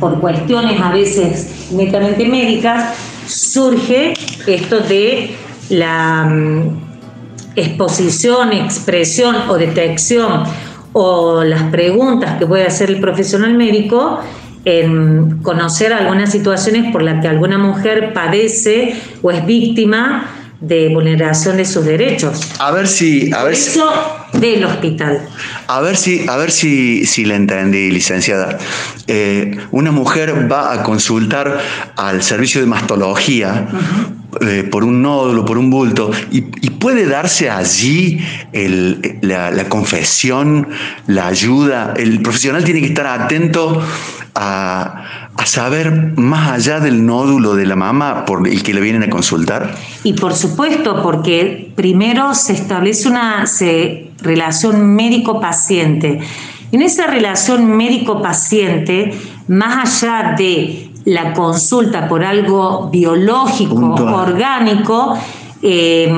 por cuestiones a veces netamente médicas, surge esto de la mm, exposición, expresión o detección o las preguntas que puede hacer el profesional médico en conocer algunas situaciones por las que alguna mujer padece o es víctima de vulneración de sus derechos. A ver si, a ver si, del hospital. A ver si, a ver si, si la entendí, licenciada. Eh, una mujer va a consultar al servicio de mastología eh, por un nódulo, por un bulto, y, puede darse allí la, la confesión, la ayuda. El profesional tiene que estar atento a, saber más allá del nódulo de la mama por el que le vienen a consultar? Y por supuesto, porque primero se establece una relación médico-paciente. En esa relación médico-paciente, más allá de la consulta por algo biológico, orgánico, eh,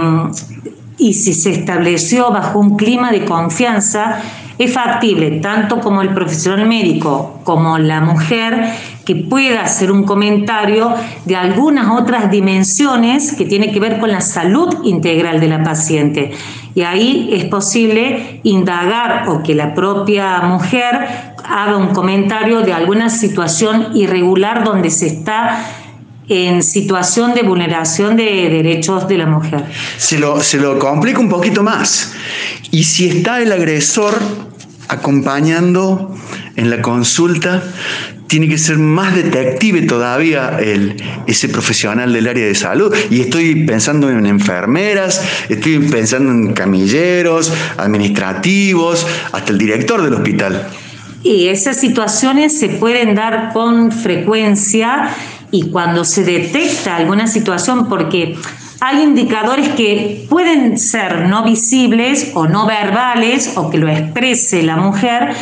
y si se estableció bajo un clima de confianza, es factible tanto como el profesional médico como la mujer que pueda hacer un comentario de algunas otras dimensiones que tiene que ver con la salud integral de la paciente. Y ahí es posible indagar o que la propia mujer haga un comentario de alguna situación irregular donde se está en situación de vulneración de derechos de la mujer. Se lo, se lo complica un poquito más. Y si está el agresor acompañando en la consulta, tiene que ser más detective todavía el, ese profesional del área de salud. Y estoy pensando en enfermeras, estoy pensando en camilleros, administrativos, hasta el director del hospital. Y esas situaciones se pueden dar con frecuencia y cuando se detecta alguna situación, porque hay indicadores que pueden ser no visibles o no verbales o que lo exprese la mujer,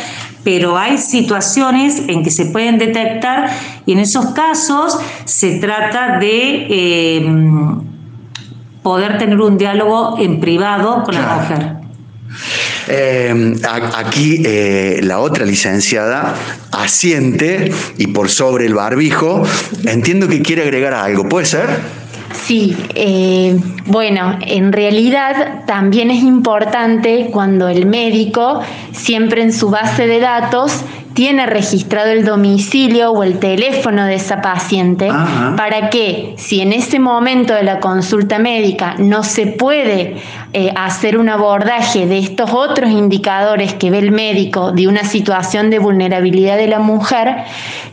pero hay situaciones en que se pueden detectar y en esos casos se trata de eh, poder tener un diálogo en privado con la mujer. Eh, aquí eh, la otra licenciada asiente y por sobre el barbijo, entiendo que quiere agregar algo, ¿puede ser? Sí, eh, bueno, en realidad también es importante cuando el médico, siempre en su base de datos, tiene registrado el domicilio o el teléfono de esa paciente para que si en ese momento de la consulta médica no se puede eh, hacer un abordaje de estos otros indicadores que ve el médico de una situación de vulnerabilidad de la mujer,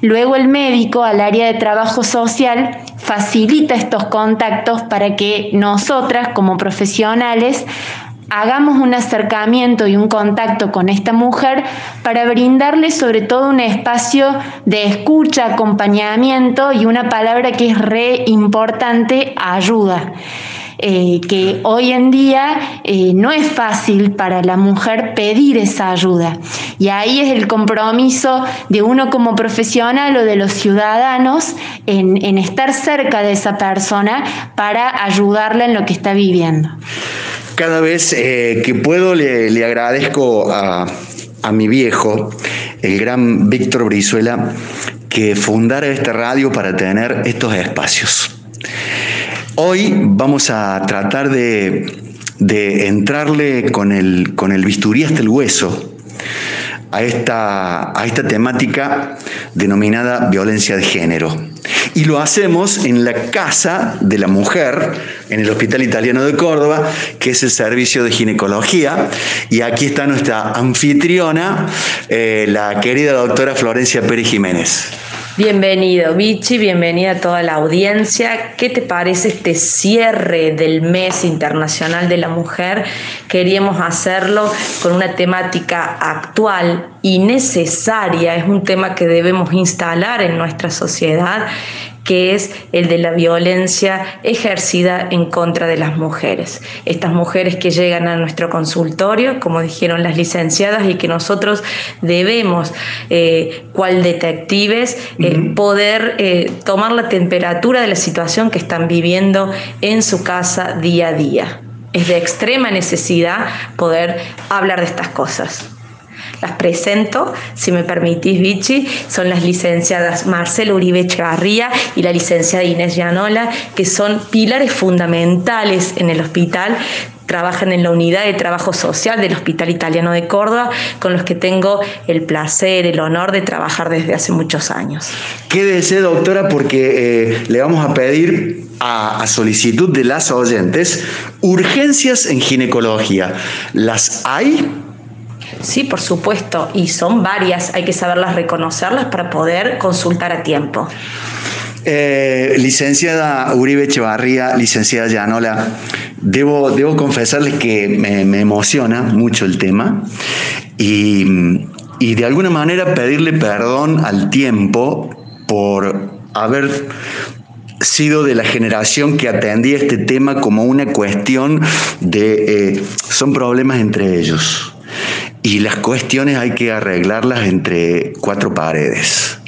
luego el médico al área de trabajo social facilita estos contactos para que nosotras como profesionales hagamos un acercamiento y un contacto con esta mujer para brindarle sobre todo un espacio de escucha, acompañamiento y una palabra que es re importante, ayuda. Eh, que hoy en día eh, no es fácil para la mujer pedir esa ayuda. Y ahí es el compromiso de uno como profesional o de los ciudadanos en, estar cerca de esa persona para ayudarla en lo que está viviendo. Cada vez eh, que puedo le, agradezco a, a mi viejo, el gran Víctor Brizuela, que fundara esta radio para tener estos espacios. Hoy vamos a tratar de, entrarle con el, con el bisturí hasta el hueso a esta, a esta temática denominada violencia de género. Y lo hacemos en la Casa de la Mujer, en el Hospital Italiano de Córdoba, que es el servicio de ginecología. Y aquí está nuestra anfitriona, eh, la querida doctora Florencia Pérez Jiménez. Bienvenido, Vichy, bienvenida a toda la audiencia. ¿Qué te parece este cierre del mes internacional de la mujer? Queríamos hacerlo con una temática actual y necesaria. Es un tema que debemos instalar en nuestra sociedad que es el de la violencia ejercida en contra de las mujeres. Estas mujeres que llegan a nuestro consultorio, como dijeron las licenciadas, y que nosotros debemos, eh, cual detectives, eh, poder eh, tomar la temperatura de la situación que están viviendo en su casa día a día. Es de extrema necesidad poder hablar de estas cosas. Las presento, si me permitís, Vichy, son las licenciadas Marcela Uribe Echevarría y la licenciada Inés Llanola, que son pilares fundamentales en el hospital trabajan en la unidad de trabajo social del Hospital Italiano de Córdoba, con los que tengo el placer, el honor de trabajar desde hace muchos años. Quédese, doctora, porque eh, le vamos a pedir a, a, solicitud de las oyentes urgencias en ginecología. ¿Las hay? Sí, por supuesto, y son varias, hay que saberlas reconocerlas para poder consultar a tiempo. Eh, licenciada Uribe Echevarría, licenciada Llanola, debo, debo confesarles que me, emociona mucho el tema y, y, de alguna manera pedirle perdón al tiempo por haber sido de la generación que atendía este tema como una cuestión de... Eh, son problemas entre ellos y las cuestiones hay que arreglarlas entre cuatro paredes.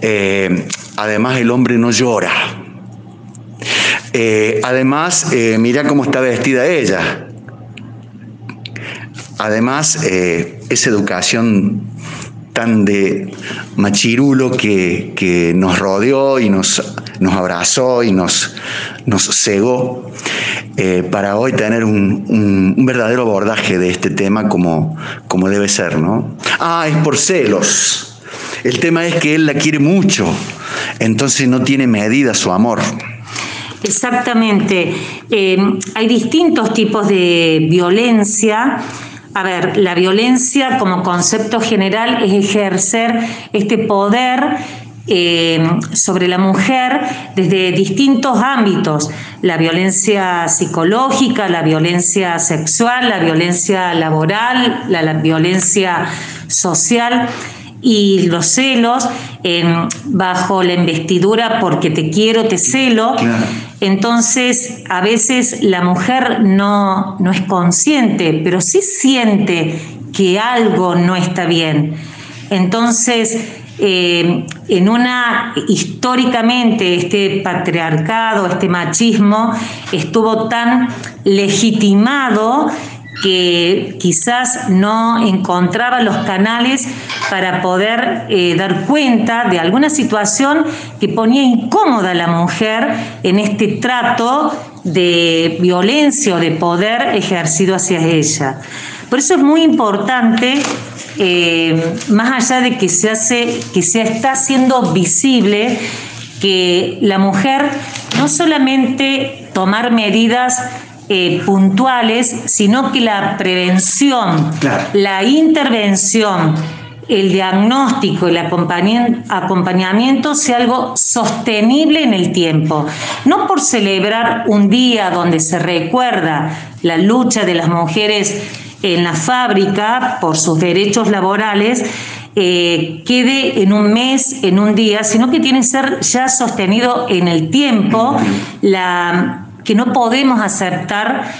Eh, además, el hombre no llora. Eh, además, eh, mira cómo está vestida ella. Además, esa educación tan de machirulo que, que nos rodeó y nos, nos abrazó y nos, nos cegó eh, para hoy tener un, un, verdadero abordaje de este tema como, como debe ser, ¿no? Ah, es por celos. El tema es que él la quiere mucho, entonces no tiene medida su amor. Exactamente. Eh, hay distintos tipos de violencia. A ver, la violencia como concepto general es ejercer este poder eh, sobre la mujer desde distintos ámbitos, la violencia psicológica, la violencia sexual, la violencia laboral, la, la violencia social y los celos eh, bajo la investidura porque te quiero, te celo. Claro. Entonces, a veces la mujer no, no es consciente, pero sí siente que algo no está bien. Entonces, eh, en una históricamente este patriarcado, este machismo estuvo tan legitimado que quizás no encontraba los canales para poder eh, dar cuenta de alguna situación que ponía incómoda a la mujer en este trato de violencia o de poder ejercido hacia ella. Por eso es muy importante, eh, más allá de que se hace, que se está haciendo visible que la mujer no solamente tomar medidas eh, puntuales, sino que la prevención, claro. la intervención, el diagnóstico, el acompañamiento sea algo sostenible en el tiempo. No por celebrar un día donde se recuerda la lucha de las mujeres en la fábrica por sus derechos laborales, eh, quede en un mes, en un día, sino que tiene que ser ya sostenido en el tiempo la que no podemos aceptar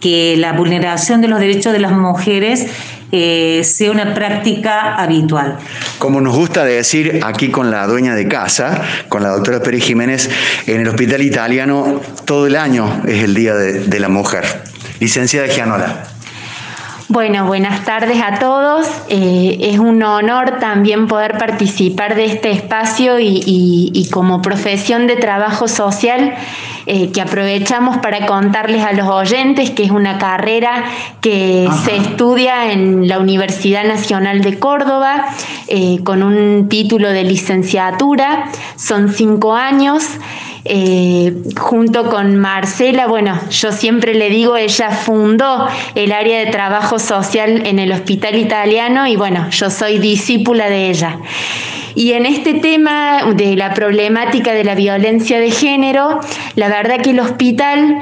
que la vulneración de los derechos de las mujeres eh, sea una práctica habitual. Como nos gusta decir aquí con la dueña de casa, con la doctora Pérez Jiménez, en el Hospital Italiano todo el año es el Día de, de la Mujer. Licenciada Gianola. Bueno, buenas tardes a todos. Eh, es un honor también poder participar de este espacio y, y, y como profesión de trabajo social eh, que aprovechamos para contarles a los oyentes que es una carrera que Ajá. se estudia en la Universidad Nacional de Córdoba eh, con un título de licenciatura. Son cinco años. Eh, junto con Marcela, bueno, yo siempre le digo, ella fundó el área de trabajo social en el Hospital Italiano y bueno, yo soy discípula de ella. Y en este tema de la problemática de la violencia de género, la verdad que el hospital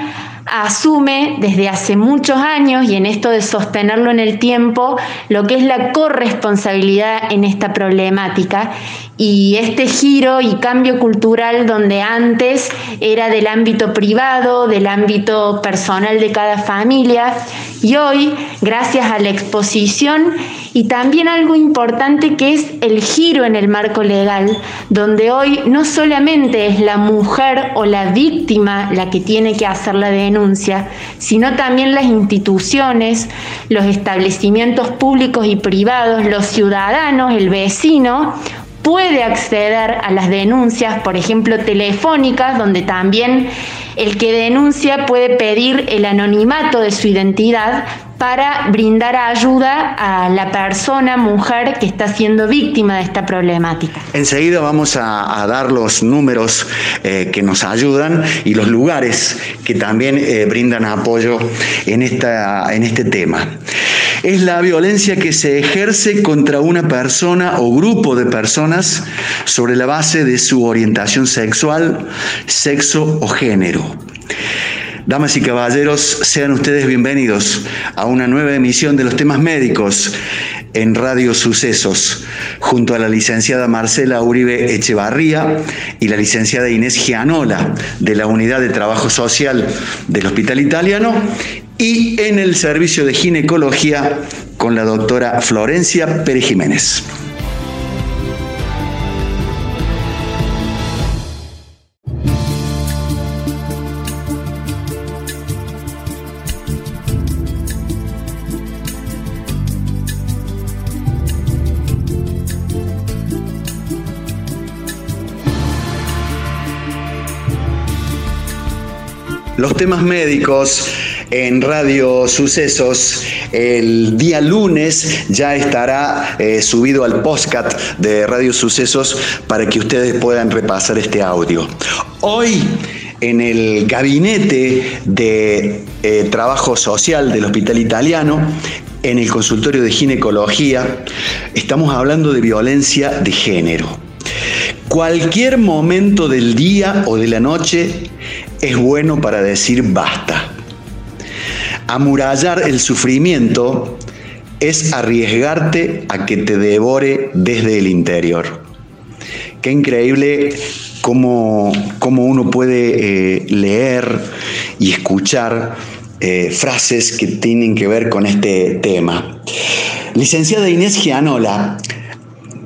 asume desde hace muchos años y en esto de sostenerlo en el tiempo lo que es la corresponsabilidad en esta problemática y este giro y cambio cultural donde antes era del ámbito privado, del ámbito personal de cada familia Y hoy, gracias a la exposición y también algo importante que es el giro en el marco legal, donde hoy no solamente es la mujer o la víctima la que tiene que hacer la denuncia, sino también las instituciones, los establecimientos públicos y privados, los ciudadanos, el vecino, puede acceder a las denuncias, por ejemplo, telefónicas, donde también el que denuncia puede pedir el anonimato de su identidad para brindar ayuda a la persona, mujer que está siendo víctima de esta problemática. Enseguida vamos a, dar los números eh, que nos ayudan y los lugares que también eh, brindan apoyo en, esta, en este tema. Es la violencia que se ejerce contra una persona o grupo de personas sobre la base de su orientación sexual, sexo o género. Damas y caballeros, sean ustedes bienvenidos a una nueva emisión de los temas médicos en Radio Sucesos, junto a la licenciada Marcela Uribe Echevarría y la licenciada Inés Gianola de la Unidad de Trabajo Social del Hospital Italiano y en el servicio de ginecología con la doctora Florencia Pérez Jiménez. Los temas médicos en Radio Sucesos. El día lunes ya estará eh, subido al postcat de Radio Sucesos para que ustedes puedan repasar este audio. Hoy en el gabinete de eh, trabajo social del Hospital Italiano, en el consultorio de ginecología, estamos hablando de violencia de género. Cualquier momento del día o de la noche es bueno para decir basta. Amurallar el sufrimiento es arriesgarte a que te devore desde el interior. Qué increíble cómo, uno puede eh, leer y escuchar eh, frases que tienen que ver con este tema. Licenciada Inés Gianola,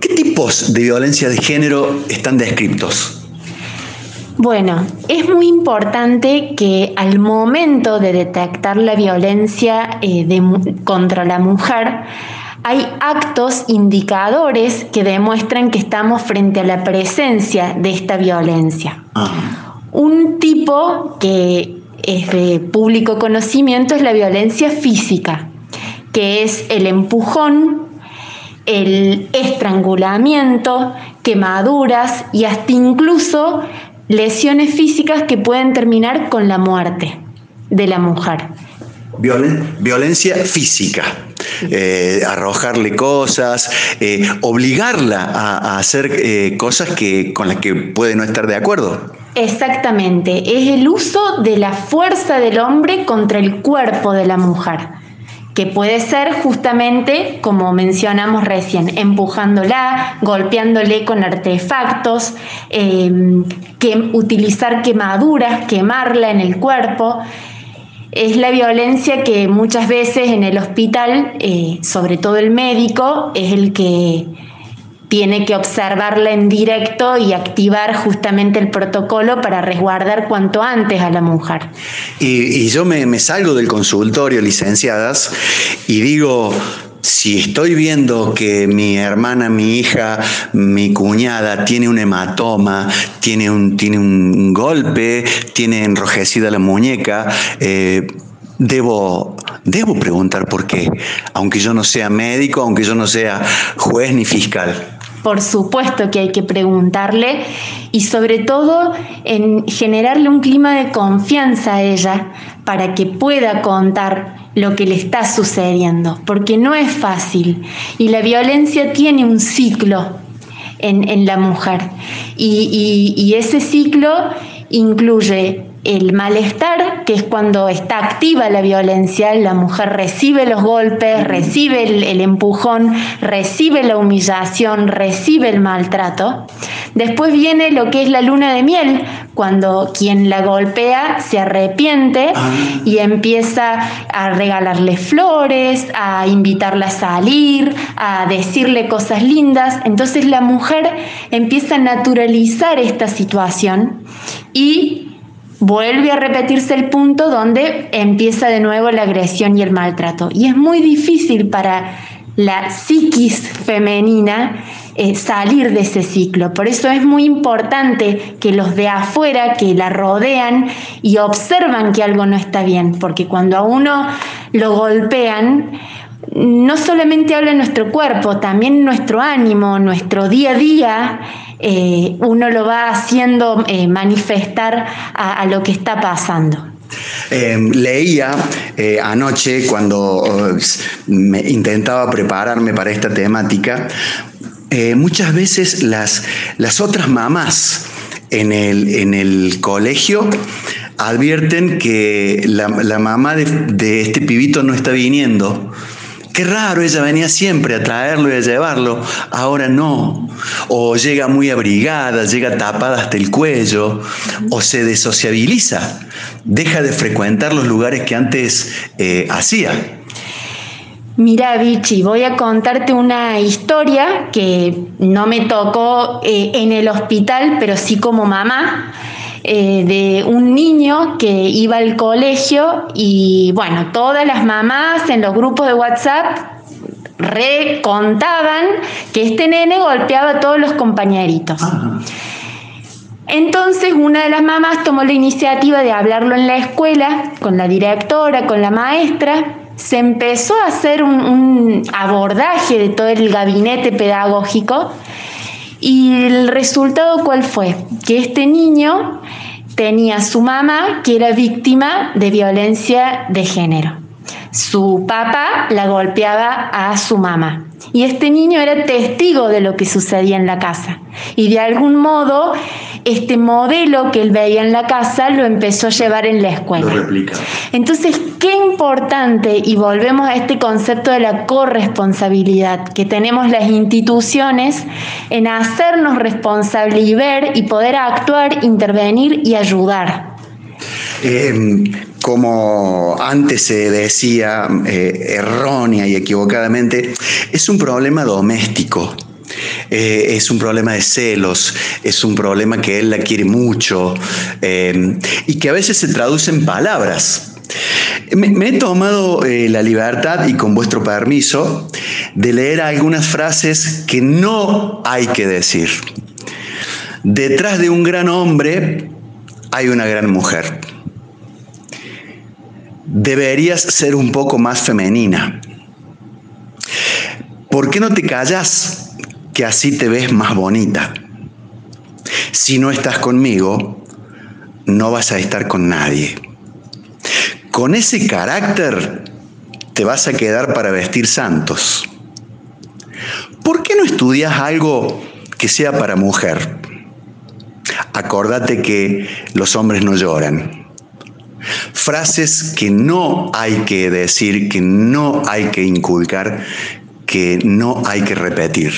¿qué tipos de violencia de género están descritos? Bueno, es muy importante que al momento de detectar la violencia eh, contra la mujer, hay actos indicadores que demuestran que estamos frente a la presencia de esta violencia. Ah. Un tipo que es de público conocimiento es la violencia física, que es el empujón, el estrangulamiento, quemaduras y hasta incluso lesiones físicas que pueden terminar con la muerte de la mujer. violencia física, eh, arrojarle cosas, eh, obligarla a, hacer eh, cosas que, con las que puede no estar de acuerdo. Exactamente, es el uso de la fuerza del hombre contra el cuerpo de la mujer que puede ser justamente, como mencionamos recién, empujándola, golpeándole con artefactos, em, que, utilizar quemaduras, quemarla en el cuerpo. Es la violencia que muchas veces en el hospital, eh, sobre todo el médico, es el que tiene que observarla en directo y activar justamente el protocolo para resguardar cuanto antes a la mujer. Y, yo me, salgo del consultorio, licenciadas, y digo, si estoy viendo que mi hermana, mi hija, mi cuñada tiene un hematoma, tiene un, tiene un golpe, tiene enrojecida la muñeca, eh, debo, debo preguntar por qué, aunque yo no sea médico, aunque yo no sea juez ni fiscal por supuesto que hay que preguntarle y sobre todo en generarle un clima de confianza a ella para que pueda contar lo que le está sucediendo, porque no es fácil y la violencia tiene un ciclo en, la mujer y ese ciclo incluye el malestar, que es cuando está activa la violencia, la mujer recibe los golpes, recibe el, empujón, recibe la humillación, recibe el maltrato. Después viene lo que es la luna de miel, cuando quien la golpea se arrepiente Ah. y empieza a regalarle flores, a invitarla a salir, a decirle cosas lindas. Entonces la mujer empieza a naturalizar esta situación y vuelve a repetirse el punto donde empieza de nuevo la agresión y el maltrato. Y es muy difícil para la psiquis femenina eh, salir de ese ciclo. Por eso es muy importante que los de afuera, que la rodean y observan que algo no está bien, porque cuando a uno lo golpean, no solamente habla nuestro cuerpo, también nuestro ánimo, nuestro día a día, eh, uno lo va haciendo eh, manifestar a, lo que está pasando. Eh, leía eh, anoche cuando eh, me intentaba prepararme para esta temática, muchas veces las, las otras mamás en el, en el colegio advierten que la, la mamá de, de este pibito no está viniendo. Qué raro, ella venía siempre a traerlo y a llevarlo, ahora no. O llega muy abrigada, llega tapada hasta el cuello, o se desociabiliza, deja de frecuentar los lugares que antes eh, hacía. Mira, Vichy, voy a contarte una historia que no me tocó eh, en el hospital, pero sí como mamá, eh, de un niño que iba al colegio y bueno, todas las mamás en los grupos de WhatsApp recontaban que este nene golpeaba a todos los compañeritos. Entonces una de las mamás tomó la iniciativa de hablarlo en la escuela, con la directora, con la maestra. Se empezó a hacer un, un abordaje de todo el gabinete pedagógico y el resultado cuál fue? Que este niño tenía su mamá que era víctima de violencia de género. Su papá la golpeaba a su mamá. Y este niño era testigo de lo que sucedía en la casa. Y de algún modo, este modelo que él veía en la casa lo empezó a llevar en la escuela. Lo replica. Entonces, qué importante, y volvemos a este concepto de la corresponsabilidad que tenemos las instituciones en hacernos responsables y ver y poder actuar, intervenir y ayudar. Eh, como antes se decía eh, errónea y equivocadamente, es un problema doméstico. Eh, es un problema de celos, es un problema que él la quiere mucho eh, y que a veces se traduce en palabras. Me, me he tomado eh, la libertad y con vuestro permiso de leer algunas frases que no hay que decir. Detrás de un gran hombre hay una gran mujer. Deberías ser un poco más femenina. ¿Por qué no te callas que así te ves más bonita? Si no estás conmigo, no vas a estar con nadie. Con ese carácter te vas a quedar para vestir santos. ¿Por qué no estudias algo que sea para mujer? Acordate que los hombres no lloran. Frases que no hay que decir, que no hay que inculcar, que no hay que repetir.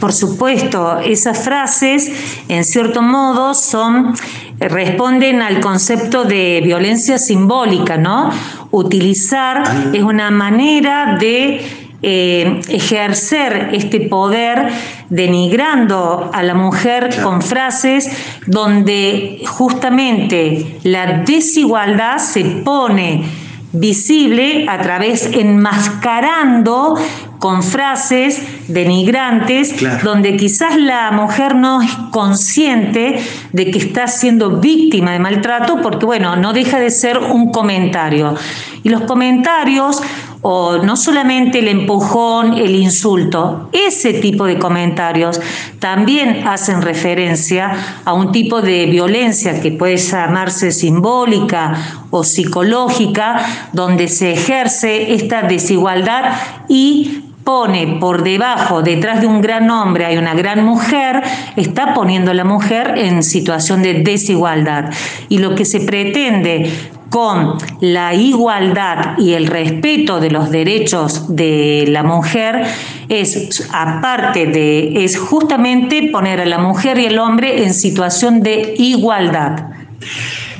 Por supuesto, esas frases, en cierto modo, son responden al concepto de violencia simbólica, ¿no? Utilizar es una manera de eh, ejercer este poder denigrando a la mujer con frases donde justamente la desigualdad se pone visible a través enmascarando con frases denigrantes Claro. donde quizás la mujer no es consciente de que está siendo víctima de maltrato porque bueno, no deja de ser un comentario. Y los comentarios o no solamente el empujón, el insulto, ese tipo de comentarios también hacen referencia a un tipo de violencia que puede llamarse simbólica o psicológica, donde se ejerce esta desigualdad y pone por debajo, detrás de un gran hombre hay una gran mujer, está poniendo a la mujer en situación de desigualdad. Y lo que se pretende con la igualdad y el respeto de los derechos de la mujer es aparte de es justamente poner a la mujer y el hombre en situación de igualdad.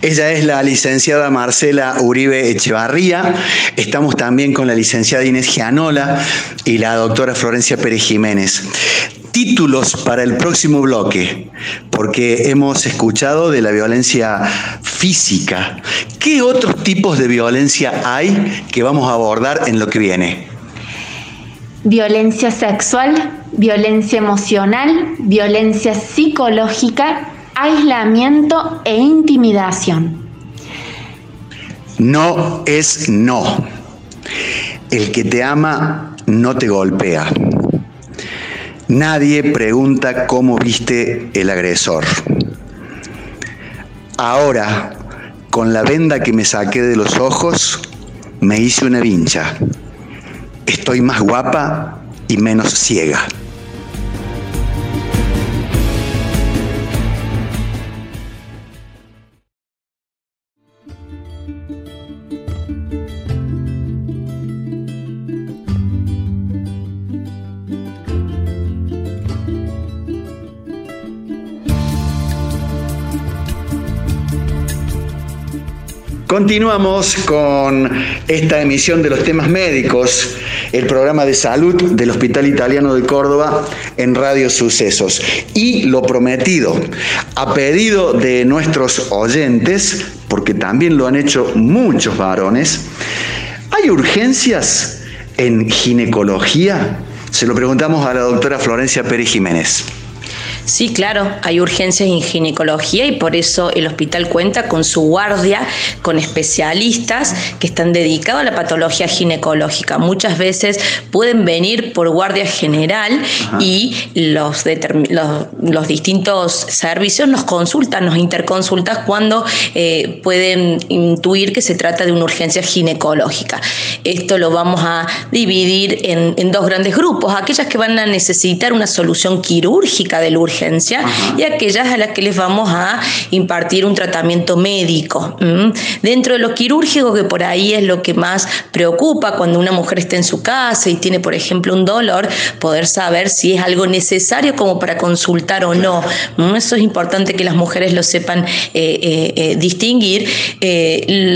Ella es la licenciada Marcela Uribe Echevarría. Estamos también con la licenciada Inés Gianola y la doctora Florencia Pérez Jiménez. Títulos para el próximo bloque, porque hemos escuchado de la violencia física. ¿Qué otros tipos de violencia hay que vamos a abordar en lo que viene? Violencia sexual, violencia emocional, violencia psicológica aislamiento e intimidación. No es no. El que te ama no te golpea. Nadie pregunta cómo viste el agresor. Ahora, con la venda que me saqué de los ojos, me hice una vincha. Estoy más guapa y menos ciega. Continuamos con esta emisión de los temas médicos, el programa de salud del Hospital Italiano de Córdoba en Radio Sucesos. Y lo prometido, a pedido de nuestros oyentes, porque también lo han hecho muchos varones, ¿hay urgencias en ginecología? Se lo preguntamos a la doctora Florencia Pérez Jiménez. Sí, claro, hay urgencias en ginecología y por eso el hospital cuenta con su guardia, con especialistas que están dedicados a la patología ginecológica. Muchas veces pueden venir por guardia general y los, los, distintos servicios nos consultan, nos interconsultan cuando eh, pueden intuir que se trata de una urgencia ginecológica. Esto lo vamos a dividir en, en dos grandes grupos, aquellas que van a necesitar una solución quirúrgica del urgencia y aquellas a las que les vamos a impartir un tratamiento médico. Dentro de lo quirúrgico, que por ahí es lo que más preocupa cuando una mujer está en su casa y tiene, por ejemplo, un dolor, poder saber si es algo necesario como para consultar o no. Eso es importante que las mujeres lo sepan eh, eh, eh, distinguir.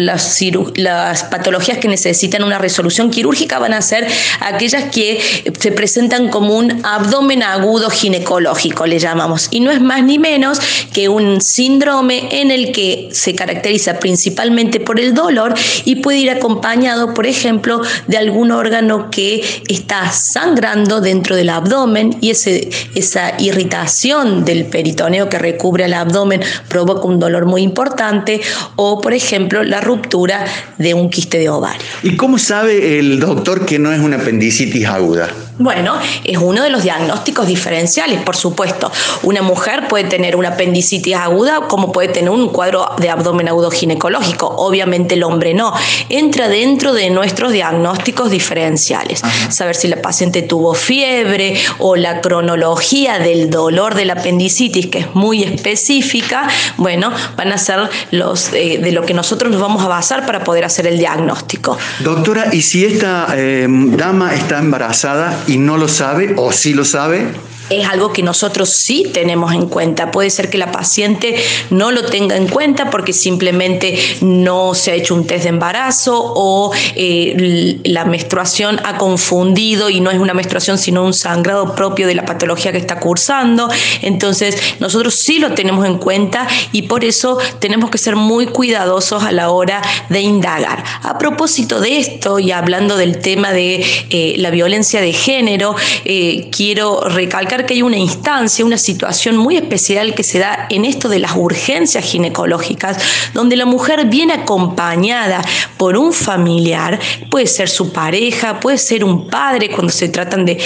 Las, las patologías que necesitan una resolución quirúrgica van a ser aquellas que se presentan como un abdomen agudo ginecológico, le llamamos. Y no es más ni menos que un síndrome en el que se caracteriza principalmente por el dolor y puede ir acompañado, por ejemplo, de algún órgano que está sangrando dentro del abdomen y ese, esa irritación del peritoneo que recubre el abdomen provoca un dolor muy importante o, por ejemplo, la ruptura de un quiste de ovario. ¿Y cómo sabe el doctor que no es una apendicitis aguda? Bueno, es uno de los diagnósticos diferenciales, por supuesto. Una mujer puede tener una apendicitis aguda como puede tener un cuadro de abdomen agudo ginecológico. Obviamente el hombre no. Entra dentro de nuestros diagnósticos diferenciales. Saber si la paciente tuvo fiebre o la cronología del dolor de la apendicitis, que es muy específica, bueno, van a ser los eh, de lo que nosotros nos vamos a basar para poder hacer el diagnóstico. Doctora, ¿y si esta eh, dama está embarazada y no lo sabe o sí lo sabe? Es algo que nosotros sí tenemos en cuenta. Puede ser que la paciente no lo tenga en cuenta porque simplemente no se ha hecho un test de embarazo o eh, la menstruación ha confundido y no es una menstruación sino un sangrado propio de la patología que está cursando. Entonces nosotros sí lo tenemos en cuenta y por eso tenemos que ser muy cuidadosos a la hora de indagar. A propósito de esto y hablando del tema de eh, la violencia de género, eh, quiero recalcar que hay una instancia, una situación muy especial que se da en esto de las urgencias ginecológicas, donde la mujer viene acompañada por un familiar, puede ser su pareja, puede ser un padre cuando se tratan de,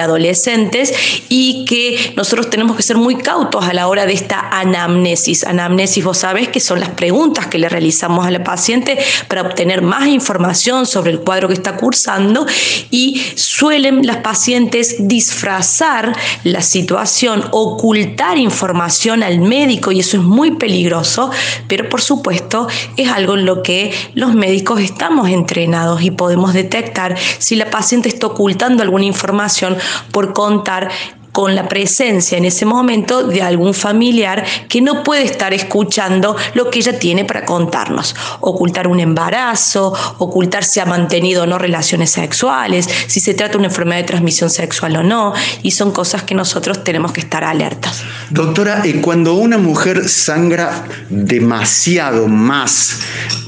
adolescentes, y que nosotros tenemos que ser muy cautos a la hora de esta anamnesis. Anamnesis, vos sabés que son las preguntas que le realizamos a la paciente para obtener más información sobre el cuadro que está cursando y suelen las pacientes disfrazar la situación, ocultar información al médico y eso es muy peligroso, pero por supuesto es algo en lo que los médicos estamos entrenados y podemos detectar si la paciente está ocultando alguna información por contar con la presencia en ese momento de algún familiar que no puede estar escuchando lo que ella tiene para contarnos. Ocultar un embarazo, ocultar si ha mantenido o no relaciones sexuales, si se trata de una enfermedad de transmisión sexual o no, y son cosas que nosotros tenemos que estar alertas. Doctora, cuando una mujer sangra demasiado más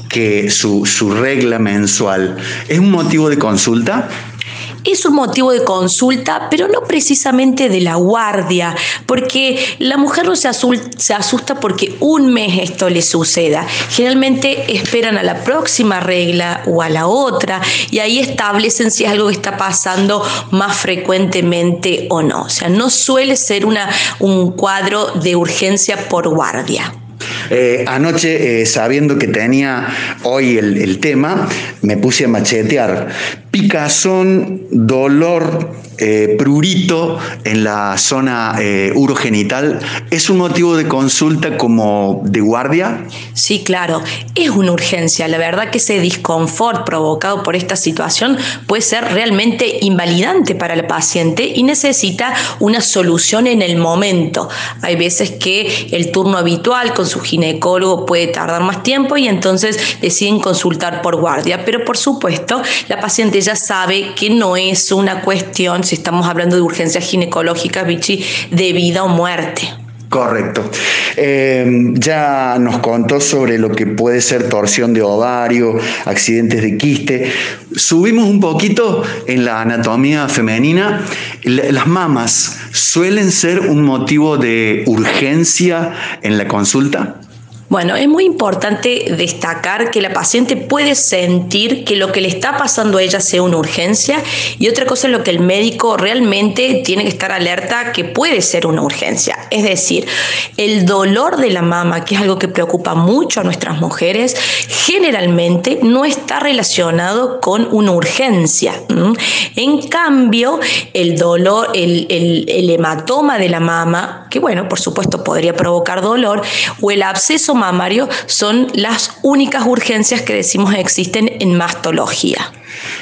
que su, su regla mensual, ¿es un motivo de consulta? Es un motivo de consulta, pero no precisamente de la guardia, porque la mujer no se, asusta porque un mes esto le suceda. Generalmente esperan a la próxima regla o a la otra y ahí establecen si algo está pasando más frecuentemente o no. O sea, no suele ser una, un cuadro de urgencia por guardia. Eh, anoche, eh, sabiendo que tenía hoy el, tema, me puse a machetear. Picazón, dolor, eh, prurito en la zona urogenital, ¿es un motivo de consulta como de guardia? Sí, claro, es una urgencia. La verdad que ese disconfort provocado por esta situación puede ser realmente invalidante para el paciente y necesita una solución en el momento. Hay veces que el turno habitual con su ginecólogo puede tardar más tiempo y entonces deciden consultar por guardia. Pero por supuesto, la paciente ya sabe que no es una cuestión, si estamos hablando de urgencias ginecológicas, Vichy, de vida o muerte. Correcto. Eh, ya nos contó sobre lo que puede ser torsión de ovario, accidentes de quiste. Subimos un poquito en la anatomía femenina. Las mamas suelen ser un motivo de urgencia en la consulta. Bueno, es muy importante destacar que la paciente puede sentir que lo que le está pasando a ella sea una urgencia y otra cosa es lo que el médico realmente tiene que estar alerta que puede ser una urgencia. Es decir, el dolor de la mama, que es algo que preocupa mucho a nuestras mujeres, generalmente no está relacionado con una urgencia. En cambio, el dolor, el, hematoma de la mama, que bueno, por supuesto podría provocar dolor, o el absceso mamario son las únicas urgencias que decimos existen en mastología.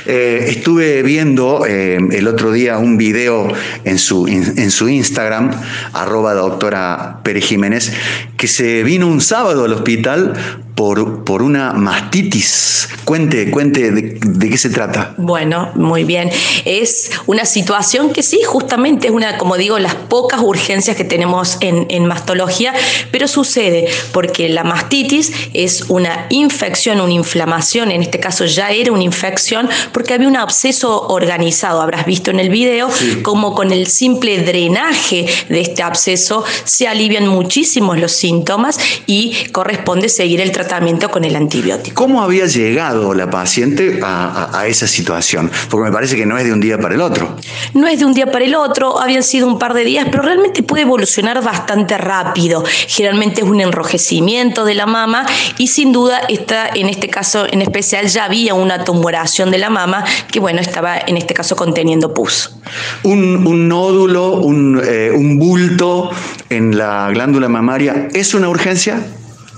Eh, estuve viendo eh, el otro día un video en su, en, su Instagram, arroba doctora Pérez Jiménez, que se vino un sábado al hospital por, por una mastitis. Cuente, cuente de, qué se trata. Bueno, muy bien. Es una situación que sí, justamente es una, como digo, las pocas urgencias que tenemos en, en mastología, pero sucede porque la mastitis es una infección, una inflamación, en este caso ya era una infección, porque había un absceso organizado. Habrás visto en el video como con el simple drenaje de este absceso se alivian muchísimos los síntomas y corresponde seguir el tratamiento tratamiento con el antibiótico. ¿Cómo había llegado la paciente a, esa situación? Porque me parece que no es de un día para el otro. No es de un día para el otro, habían sido un par de días, pero realmente puede evolucionar bastante rápido. Generalmente es un enrojecimiento de la mama y sin duda está, en este caso en especial ya había una tumoración de la mama que bueno, estaba en este caso conteniendo pus. Un, nódulo, un, eh, un bulto en la glándula mamaria, ¿es una urgencia?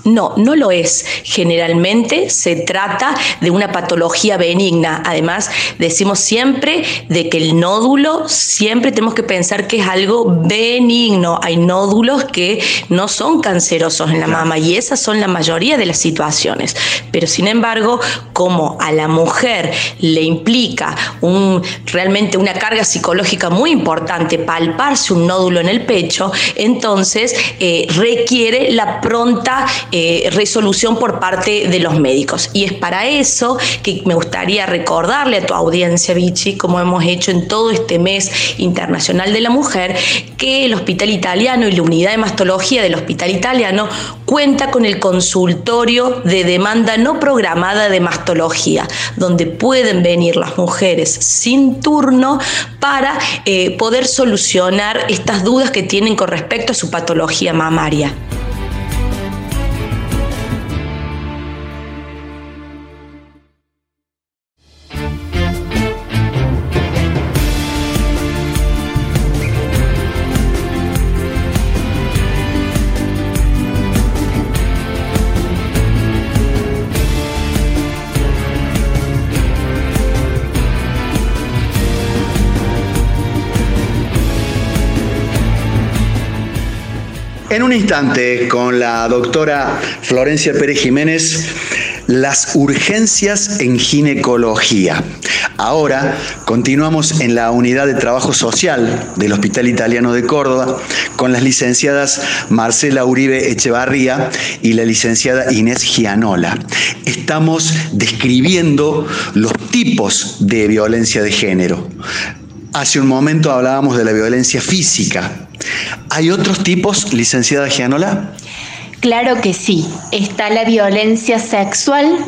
No, no lo es. Generalmente se trata de una patología benigna. Además, decimos siempre de que el nódulo siempre tenemos que pensar que es algo benigno. Hay nódulos que no son cancerosos en la mama y esas son la mayoría de las situaciones. Pero sin embargo, como a la mujer le implica un, realmente una carga psicológica muy importante palparse un nódulo en el pecho, entonces eh, requiere la pronta eh, resolución por parte de los médicos. Y es para eso que me gustaría recordarle a tu audiencia, Vichy, como hemos hecho en todo este mes internacional de la mujer, que el Hospital Italiano y la unidad de mastología del Hospital Italiano cuenta con el consultorio de demanda no programada de mastología, donde pueden venir las mujeres sin turno para eh, poder solucionar estas dudas que tienen con respecto a su patología mamaria. En un instante, con la doctora Florencia Pérez Jiménez, las urgencias en ginecología. Ahora continuamos en la unidad de trabajo social del Hospital Italiano de Córdoba con las licenciadas Marcela Uribe Echevarría y la licenciada Inés Gianola. Estamos describiendo los tipos de violencia de género. Hace un momento hablábamos de la violencia física. ¿Hay otros tipos, licenciada Gianola? Claro que sí. Está la violencia sexual,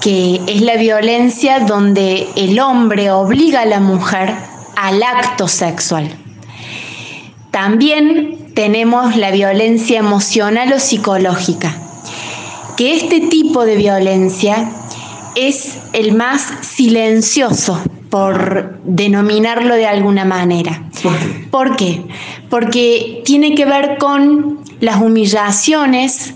que es la violencia donde el hombre obliga a la mujer al acto sexual. También tenemos la violencia emocional o psicológica, que este tipo de violencia es el más silencioso, por denominarlo de alguna manera. ¿Por qué? ¿Por qué? Porque tiene que ver con las humillaciones,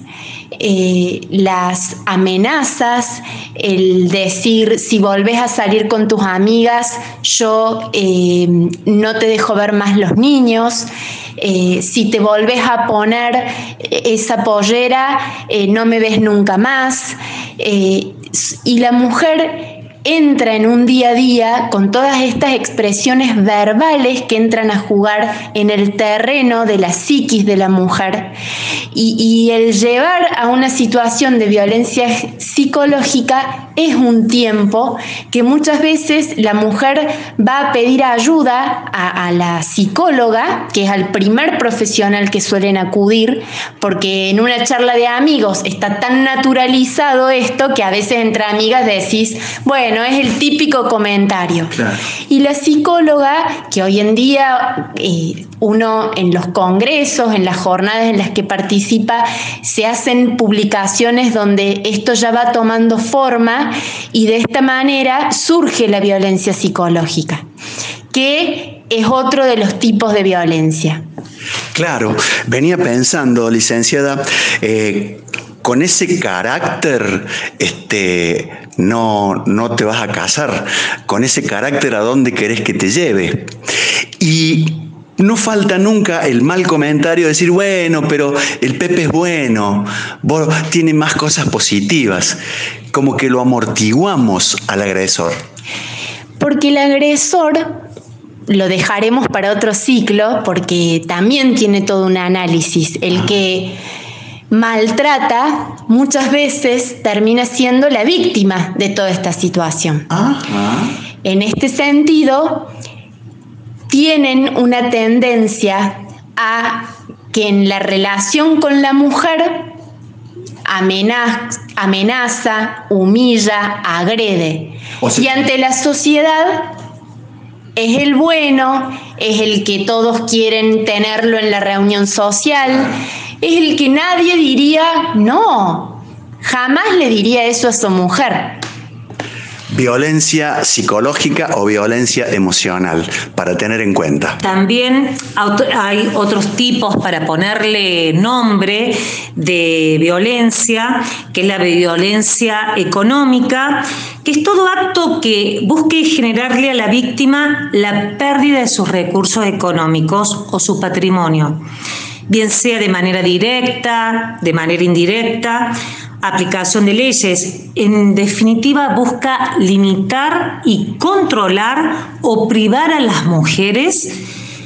eh, las amenazas, el decir, si volvés a salir con tus amigas, yo eh, no te dejo ver más los niños, eh, si te volvés a poner esa pollera, no me ves nunca más. y la mujer entra en un día a día con todas estas expresiones verbales que entran a jugar en el terreno de la psiquis de la mujer. Y, el llevar a una situación de violencia psicológica es un tiempo que muchas veces la mujer va a pedir ayuda a, a la psicóloga, que es al primer profesional que suelen acudir, porque en una charla de amigos está tan naturalizado esto que a veces entre amigas decís, bueno, es el típico comentario. Y la psicóloga, que hoy en día eh, uno en los congresos, en las jornadas en las que participa, se hacen publicaciones donde esto ya va tomando forma y de esta manera surge la violencia psicológica, que es otro de los tipos de violencia. Claro, venía pensando, licenciada, eh, con ese carácter, este, no, no te vas a casar. Con ese carácter, ¿a dónde querés que te lleve? Y no falta nunca el mal comentario de decir, bueno, pero el Pepe es bueno, tiene más cosas positivas, como que lo amortiguamos al agresor. Porque el agresor lo dejaremos para otro ciclo, porque también tiene todo un análisis. El que maltrata, muchas veces termina siendo la víctima de toda esta situación. En este sentido, tienen una tendencia a que en la relación con la mujer amenaza, humilla, agrede. y ante la sociedad es el bueno, es el que todos quieren tenerlo en la reunión social, es el que nadie diría no. Jamás le diría eso a su mujer. Violencia psicológica o violencia emocional, para tener en cuenta. También hay otros tipos para ponerle nombre de violencia, que es la violencia económica, que es todo acto que busque generarle a la víctima la pérdida de sus recursos económicos o su patrimonio bien sea de manera directa, de manera indirecta, aplicación de leyes. En definitiva, busca limitar y controlar o privar a las mujeres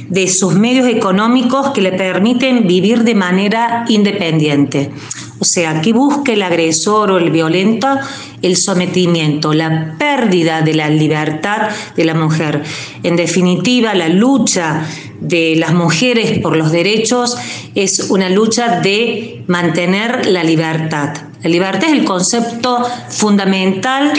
de sus medios económicos que le permiten vivir de manera independiente. O sea, que busca el agresor o el violento el sometimiento, la pérdida de la libertad de la mujer. En definitiva, la lucha de las mujeres por los derechos es una lucha de mantener la libertad. La libertad es el concepto fundamental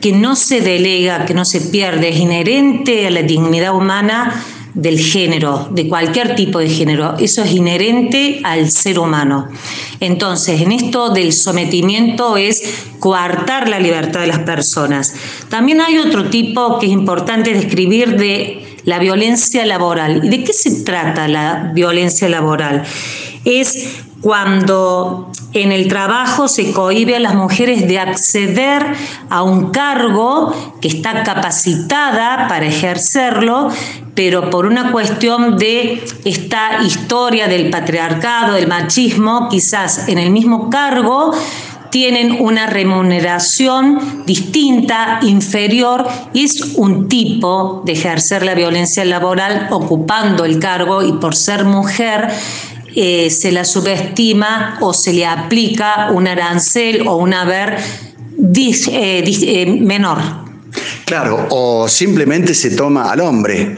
que no se delega, que no se pierde, es inherente a la dignidad humana del género, de cualquier tipo de género. Eso es inherente al ser humano. Entonces, en esto del sometimiento es coartar la libertad de las personas. También hay otro tipo que es importante describir de la violencia laboral. ¿Y de qué se trata la violencia laboral? es cuando en el trabajo se cohibe a las mujeres de acceder a un cargo que está capacitada para ejercerlo, pero por una cuestión de esta historia del patriarcado, del machismo, quizás en el mismo cargo tienen una remuneración distinta, inferior, y es un tipo de ejercer la violencia laboral ocupando el cargo y por ser mujer eh, se la subestima o se le aplica un arancel o un haber eh, eh, menor. Claro, o simplemente se toma al hombre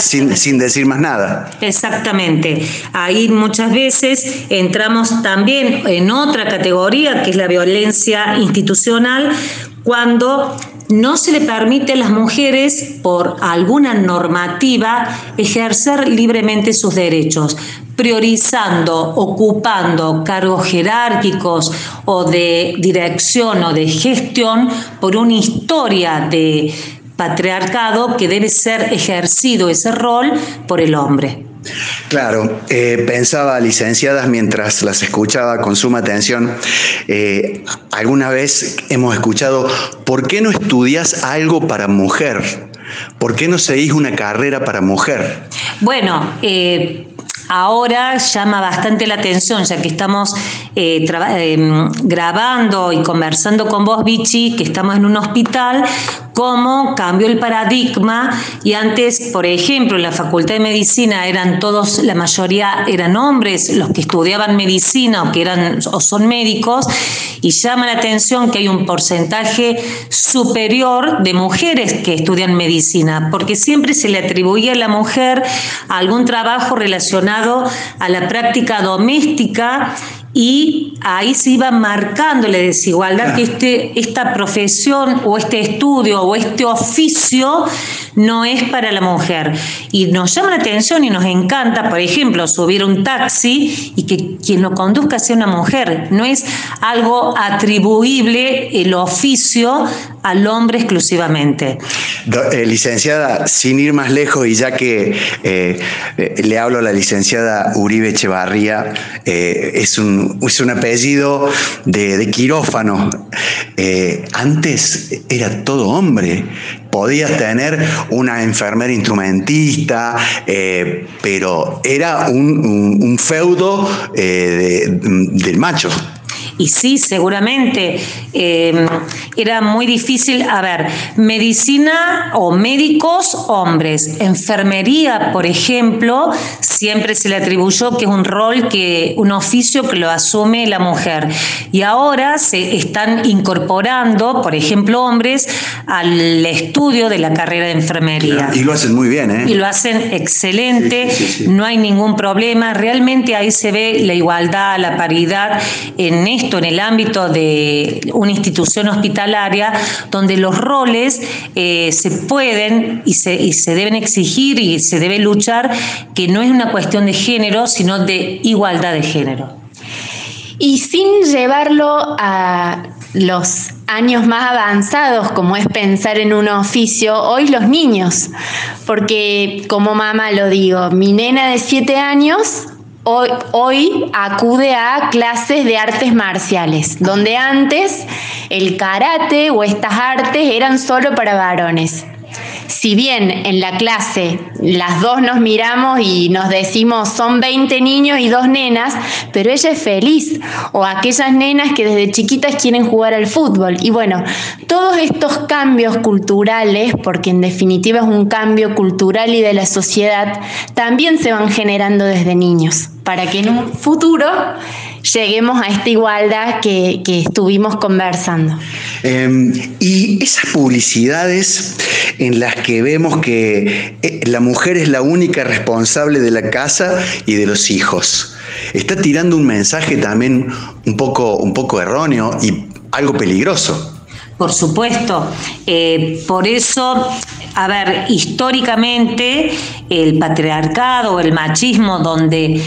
sin, sin, decir más nada. Exactamente. Ahí muchas veces entramos también en otra categoría, que es la violencia institucional, cuando no se le permite a las mujeres, por alguna normativa, ejercer libremente sus derechos, priorizando, ocupando cargos jerárquicos o de dirección o de gestión por una historia de patriarcado que debe ser ejercido ese rol por el hombre. Claro, eh, pensaba, licenciadas, mientras las escuchaba con suma atención, eh, alguna vez hemos escuchado, ¿por qué no estudias algo para mujer? ¿Por qué no seguís una carrera para mujer? Bueno, eh, ahora llama bastante la atención, ya que estamos grabando y conversando con vos, Vichy, que estamos en un hospital, cómo cambió el paradigma y antes, por ejemplo, en la Facultad de Medicina eran todos, la mayoría eran hombres los que estudiaban medicina o que eran o son médicos y llama la atención que hay un porcentaje superior de mujeres que estudian medicina, porque siempre se le atribuye a la mujer algún trabajo relacionado a la práctica doméstica y ahí se iba marcando la desigualdad que este, esta profesión o este estudio o este oficio no es para la mujer. Y nos llama la atención y nos encanta, por ejemplo, subir un taxi y que quien lo conduzca sea una mujer. No es algo atribuible el oficio al hombre exclusivamente. Eh, licenciada, sin ir más lejos y ya que eh, eh, le hablo a la licenciada Uribe Echevarría, es un es un apellido de, quirófano. Antes era todo hombre. Podías tener una enfermera instrumentista, eh, pero era un, feudo eh, del macho. Y sí, seguramente em, era muy difícil. A ver, medicina o médicos hombres, enfermería, por ejemplo, siempre se le atribuyó que es un rol, que un oficio que lo asume la mujer. Y ahora se están incorporando, por ejemplo, hombres al estudio de la carrera de enfermería. Y lo hacen muy bien, ¿eh? Y lo hacen excelente, no hay ningún problema. Realmente ahí se ve la igualdad, la paridad en en el ámbito de una institución hospitalaria, donde los roles eh, se pueden y se, y se deben exigir y se debe luchar, que no es una cuestión de género, sino de igualdad de género. Y sin llevarlo a los años más avanzados, como es pensar en un oficio, hoy los niños, porque como mamá lo digo, mi nena de siete años hoy, acude a clases de artes marciales, donde antes el karate o estas artes eran solo para varones si bien en la clase las dos nos miramos y nos decimos son 20 niños y dos nenas, pero ella es feliz, o aquellas nenas que desde chiquitas quieren jugar al fútbol. Y bueno, todos estos cambios culturales, porque en definitiva es un cambio cultural y de la sociedad, también se van generando desde niños, para que en un futuro lleguemos a esta igualdad que, estuvimos conversando. Em, y esas publicidades en las que vemos que eh, la mujer es la única responsable de la casa y de los hijos, está tirando un mensaje también un poco, un poco erróneo y algo peligroso. Por supuesto, eh, por eso, a ver, históricamente el patriarcado, el machismo, donde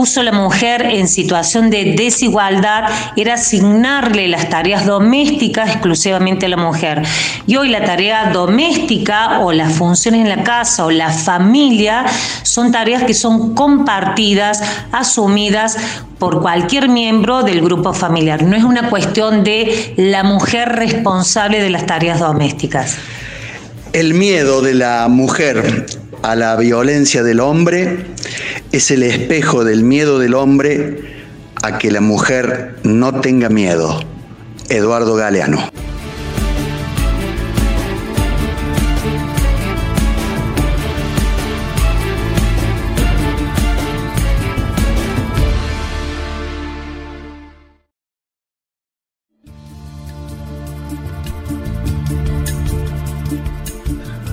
puso la mujer en situación de desigualdad era asignarle las tareas domésticas exclusivamente a la mujer. Y hoy la tarea doméstica o las funciones en la casa o la familia son tareas que son compartidas, asumidas por cualquier miembro del grupo familiar. No es una cuestión de la mujer responsable de las tareas domésticas. El miedo de la mujer a la violencia del hombre es el espejo del miedo del hombre a que la mujer no tenga miedo. Eduardo Galeano.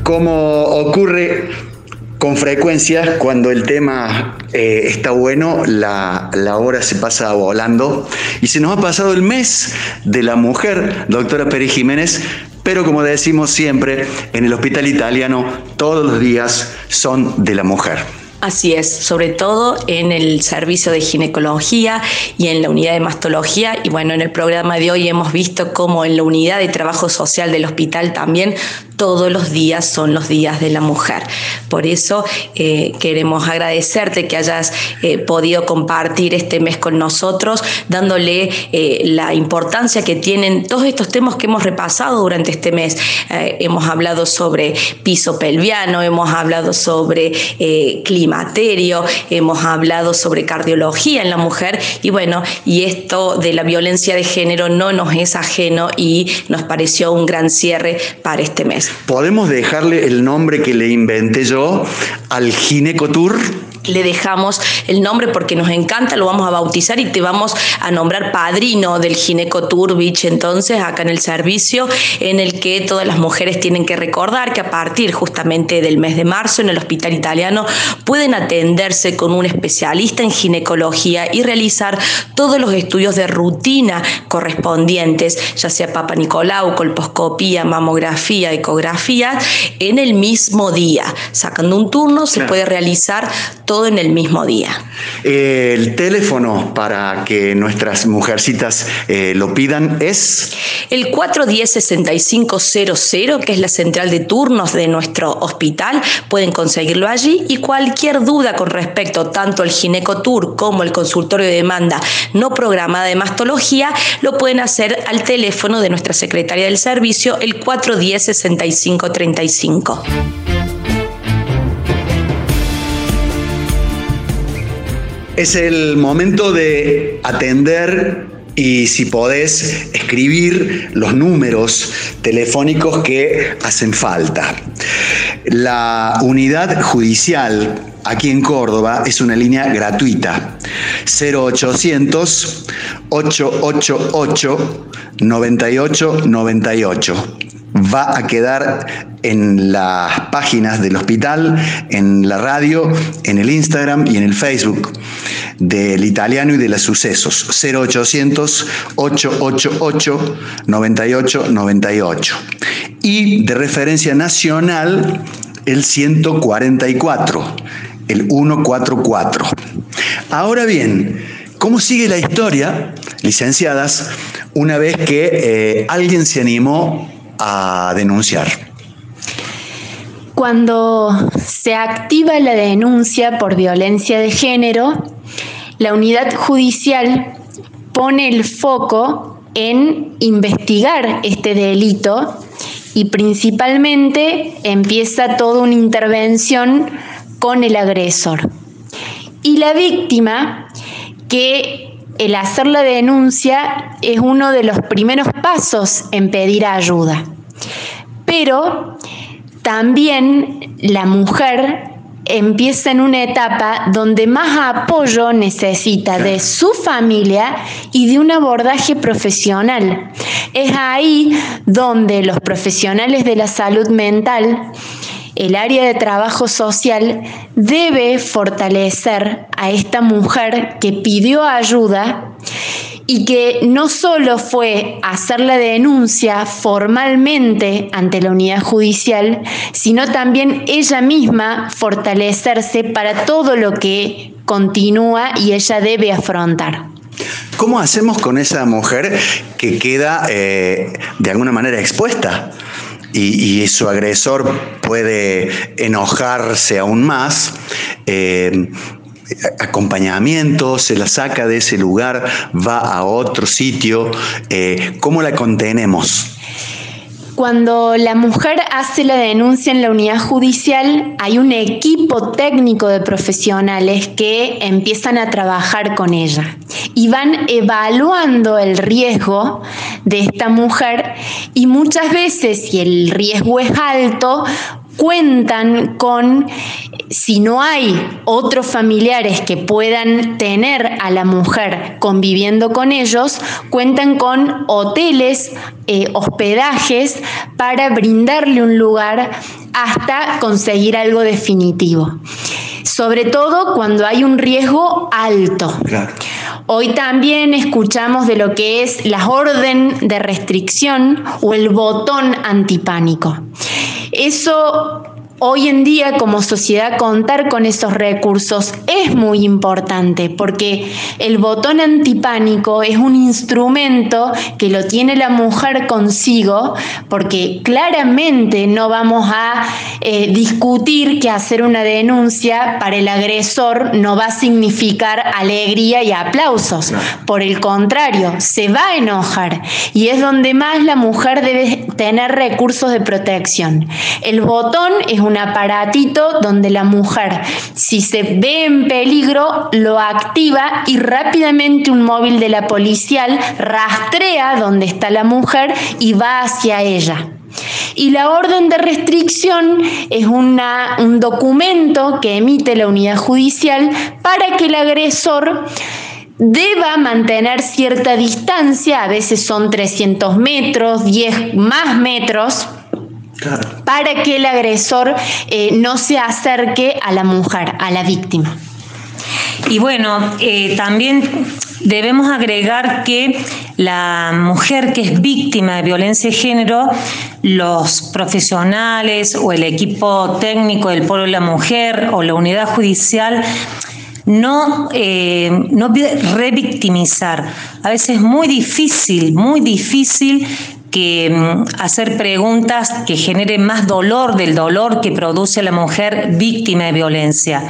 Como ocurre con frecuencia, cuando el tema eh, está bueno, la, la, hora se pasa volando y se nos ha pasado el mes de la mujer, doctora Peri Jiménez, pero como decimos siempre, en el hospital italiano todos los días son de la mujer. Así es, sobre todo en el servicio de ginecología y en la unidad de mastología. Y bueno, en el programa de hoy hemos visto cómo en la unidad de trabajo social del hospital también todos los días son los días de la mujer. Por eso eh, queremos agradecerte que hayas eh, podido compartir este mes con nosotros, dándole eh, la importancia que tienen todos estos temas que hemos repasado durante este mes. hemos hablado sobre piso pelviano, hemos hablado sobre climaterio, hemos hablado sobre cardiología en la mujer y bueno, y esto de la violencia de género no nos es ajeno y nos pareció un gran cierre para este mes. ¿Podemos dejarle el nombre que le inventé yo al Ginecotour? Le dejamos el nombre porque nos encanta, lo vamos a bautizar y te vamos a nombrar padrino del Gineco Tour Beach entonces acá en el servicio en el que todas las mujeres tienen que recordar que a partir justamente del mes de marzo en el hospital italiano pueden atenderse con un especialista en ginecología y realizar todos los estudios de rutina correspondientes, ya sea Papa Nicolau, colposcopía, mamografía, ecografía, en el mismo día. Sacando un turno se puede realizar todo en el mismo día. El teléfono para que nuestras mujercitas eh, lo pidan es... El 410-6500, que es la central de turnos de nuestro hospital. Pueden conseguirlo allí y cualquier duda con respecto tanto al ginecotour como el consultorio de demanda no programada de mastología, lo pueden hacer al teléfono de nuestra secretaria del servicio, el 410-6535. Es el momento de atender y si podés escribir los números telefónicos que hacen falta. La unidad judicial aquí en Córdoba es una línea gratuita. 0800 888 9898 va a quedar en las páginas del hospital, en la radio, en el Instagram y en el Facebook del italiano y de los sucesos. 0800 888 9898. Y de referencia nacional, el 144, el 144. Ahora bien, ¿cómo sigue la historia, licenciadas, una vez que eh, alguien se animó a denunciar? Cuando se activa la denuncia por violencia de género, la unidad judicial pone el foco en investigar este delito y principalmente empieza toda una intervención con el agresor. Y la víctima, que el hacer la denuncia es uno de los primeros pasos en pedir ayuda. Pero también la mujer empieza en una etapa donde más apoyo necesita de su familia y de un abordaje profesional. Es ahí donde los profesionales de la salud mental el área de trabajo social debe fortalecer a esta mujer que pidió ayuda y que no solo fue hacer la denuncia formalmente ante la unidad judicial, sino también ella misma fortalecerse para todo lo que continúa y ella debe afrontar. ¿Cómo hacemos con esa mujer que queda eh, de alguna manera expuesta? Y, su agresor puede enojarse aún más. Eh, acompañamiento, se la saca de ese lugar, va a otro sitio. Eh, ¿Cómo la contenemos? Cuando la mujer hace la denuncia en la unidad judicial, hay un equipo técnico de profesionales que empiezan a trabajar con ella y van evaluando el riesgo de esta mujer y muchas veces, si el riesgo es alto, cuentan con, si no hay otros familiares que puedan tener a la mujer conviviendo con ellos, cuentan con hoteles, eh, hospedajes para brindarle un lugar hasta conseguir algo definitivo. Sobre todo cuando hay un riesgo alto. Hoy también escuchamos de lo que es la orden de restricción o el botón antipánico. Eso Hoy en día como sociedad contar con esos recursos es muy importante porque el botón antipánico es un instrumento que lo tiene la mujer consigo porque claramente no vamos a eh, discutir que hacer una denuncia para el agresor no va a significar alegría y aplausos. Por el contrario, se va a enojar y es donde más la mujer debe tener recursos de protección. El botón es un aparatito donde la mujer, si se ve en peligro, lo activa y rápidamente un móvil de la policial rastrea donde está la mujer y va hacia ella. Y la orden de restricción es una, un documento que emite la unidad judicial para que el agresor deba mantener cierta distancia, a veces son 300 metros, 10 más metros, para que el agresor eh, no se acerque a la mujer, a la víctima. Y bueno, eh, también debemos agregar que la mujer que es víctima de violencia de género, los profesionales o el equipo técnico del pueblo de la mujer o la unidad judicial no, eh, no revictimizar. A veces es muy difícil, muy difícil mm, hacer preguntas que generen más dolor del dolor que produce la mujer víctima de violencia.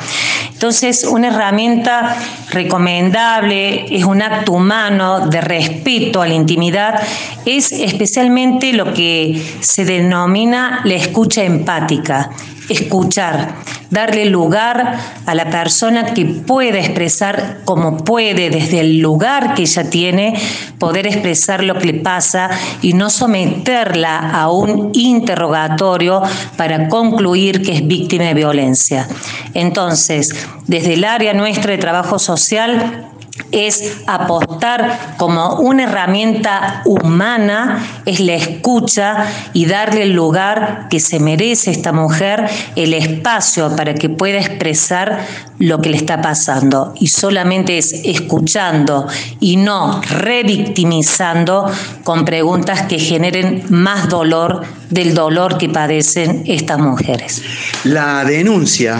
Entonces, una herramienta recomendable, es un acto humano de respeto a la intimidad, es especialmente lo que se denomina la escucha empática escuchar, darle lugar a la persona que pueda expresar como puede desde el lugar que ella tiene, poder expresar lo que le pasa y no someterla a un interrogatorio para concluir que es víctima de violencia. Entonces, desde el área nuestra de trabajo social, es apostar como una herramienta humana, es la escucha y darle el lugar que se merece esta mujer, el espacio para que pueda expresar lo que le está pasando. Y solamente es escuchando y no revictimizando con preguntas que generen más dolor del dolor que padecen estas mujeres. La denuncia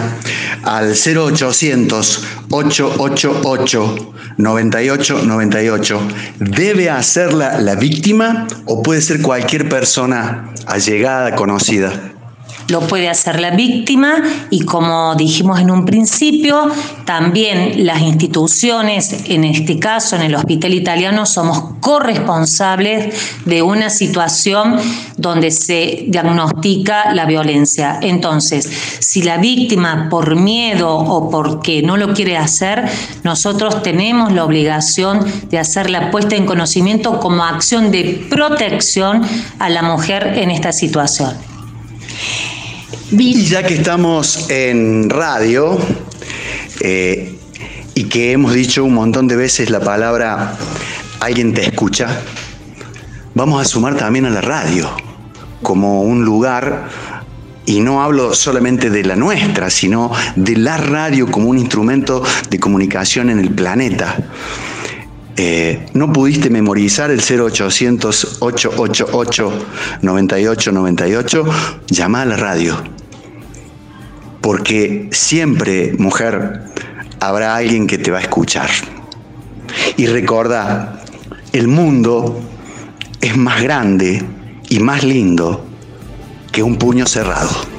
al 0800 888 9898 debe hacerla la víctima o puede ser cualquier persona allegada, conocida lo puede hacer la víctima y como dijimos en un principio, también las instituciones, en este caso en el Hospital Italiano, somos corresponsables de una situación donde se diagnostica la violencia. Entonces, si la víctima por miedo o porque no lo quiere hacer, nosotros tenemos la obligación de hacer la puesta en conocimiento como acción de protección a la mujer en esta situación. Y ya que estamos en radio eh, y que hemos dicho un montón de veces la palabra alguien te escucha, vamos a sumar también a la radio como un lugar y no hablo solamente de la nuestra, sino de la radio como un instrumento de comunicación en el planeta. Eh, no pudiste memorizar el 0800 888 9898, llama a la radio porque siempre, mujer, habrá alguien que te va a escuchar. Y recuerda, el mundo es más grande y más lindo que un puño cerrado.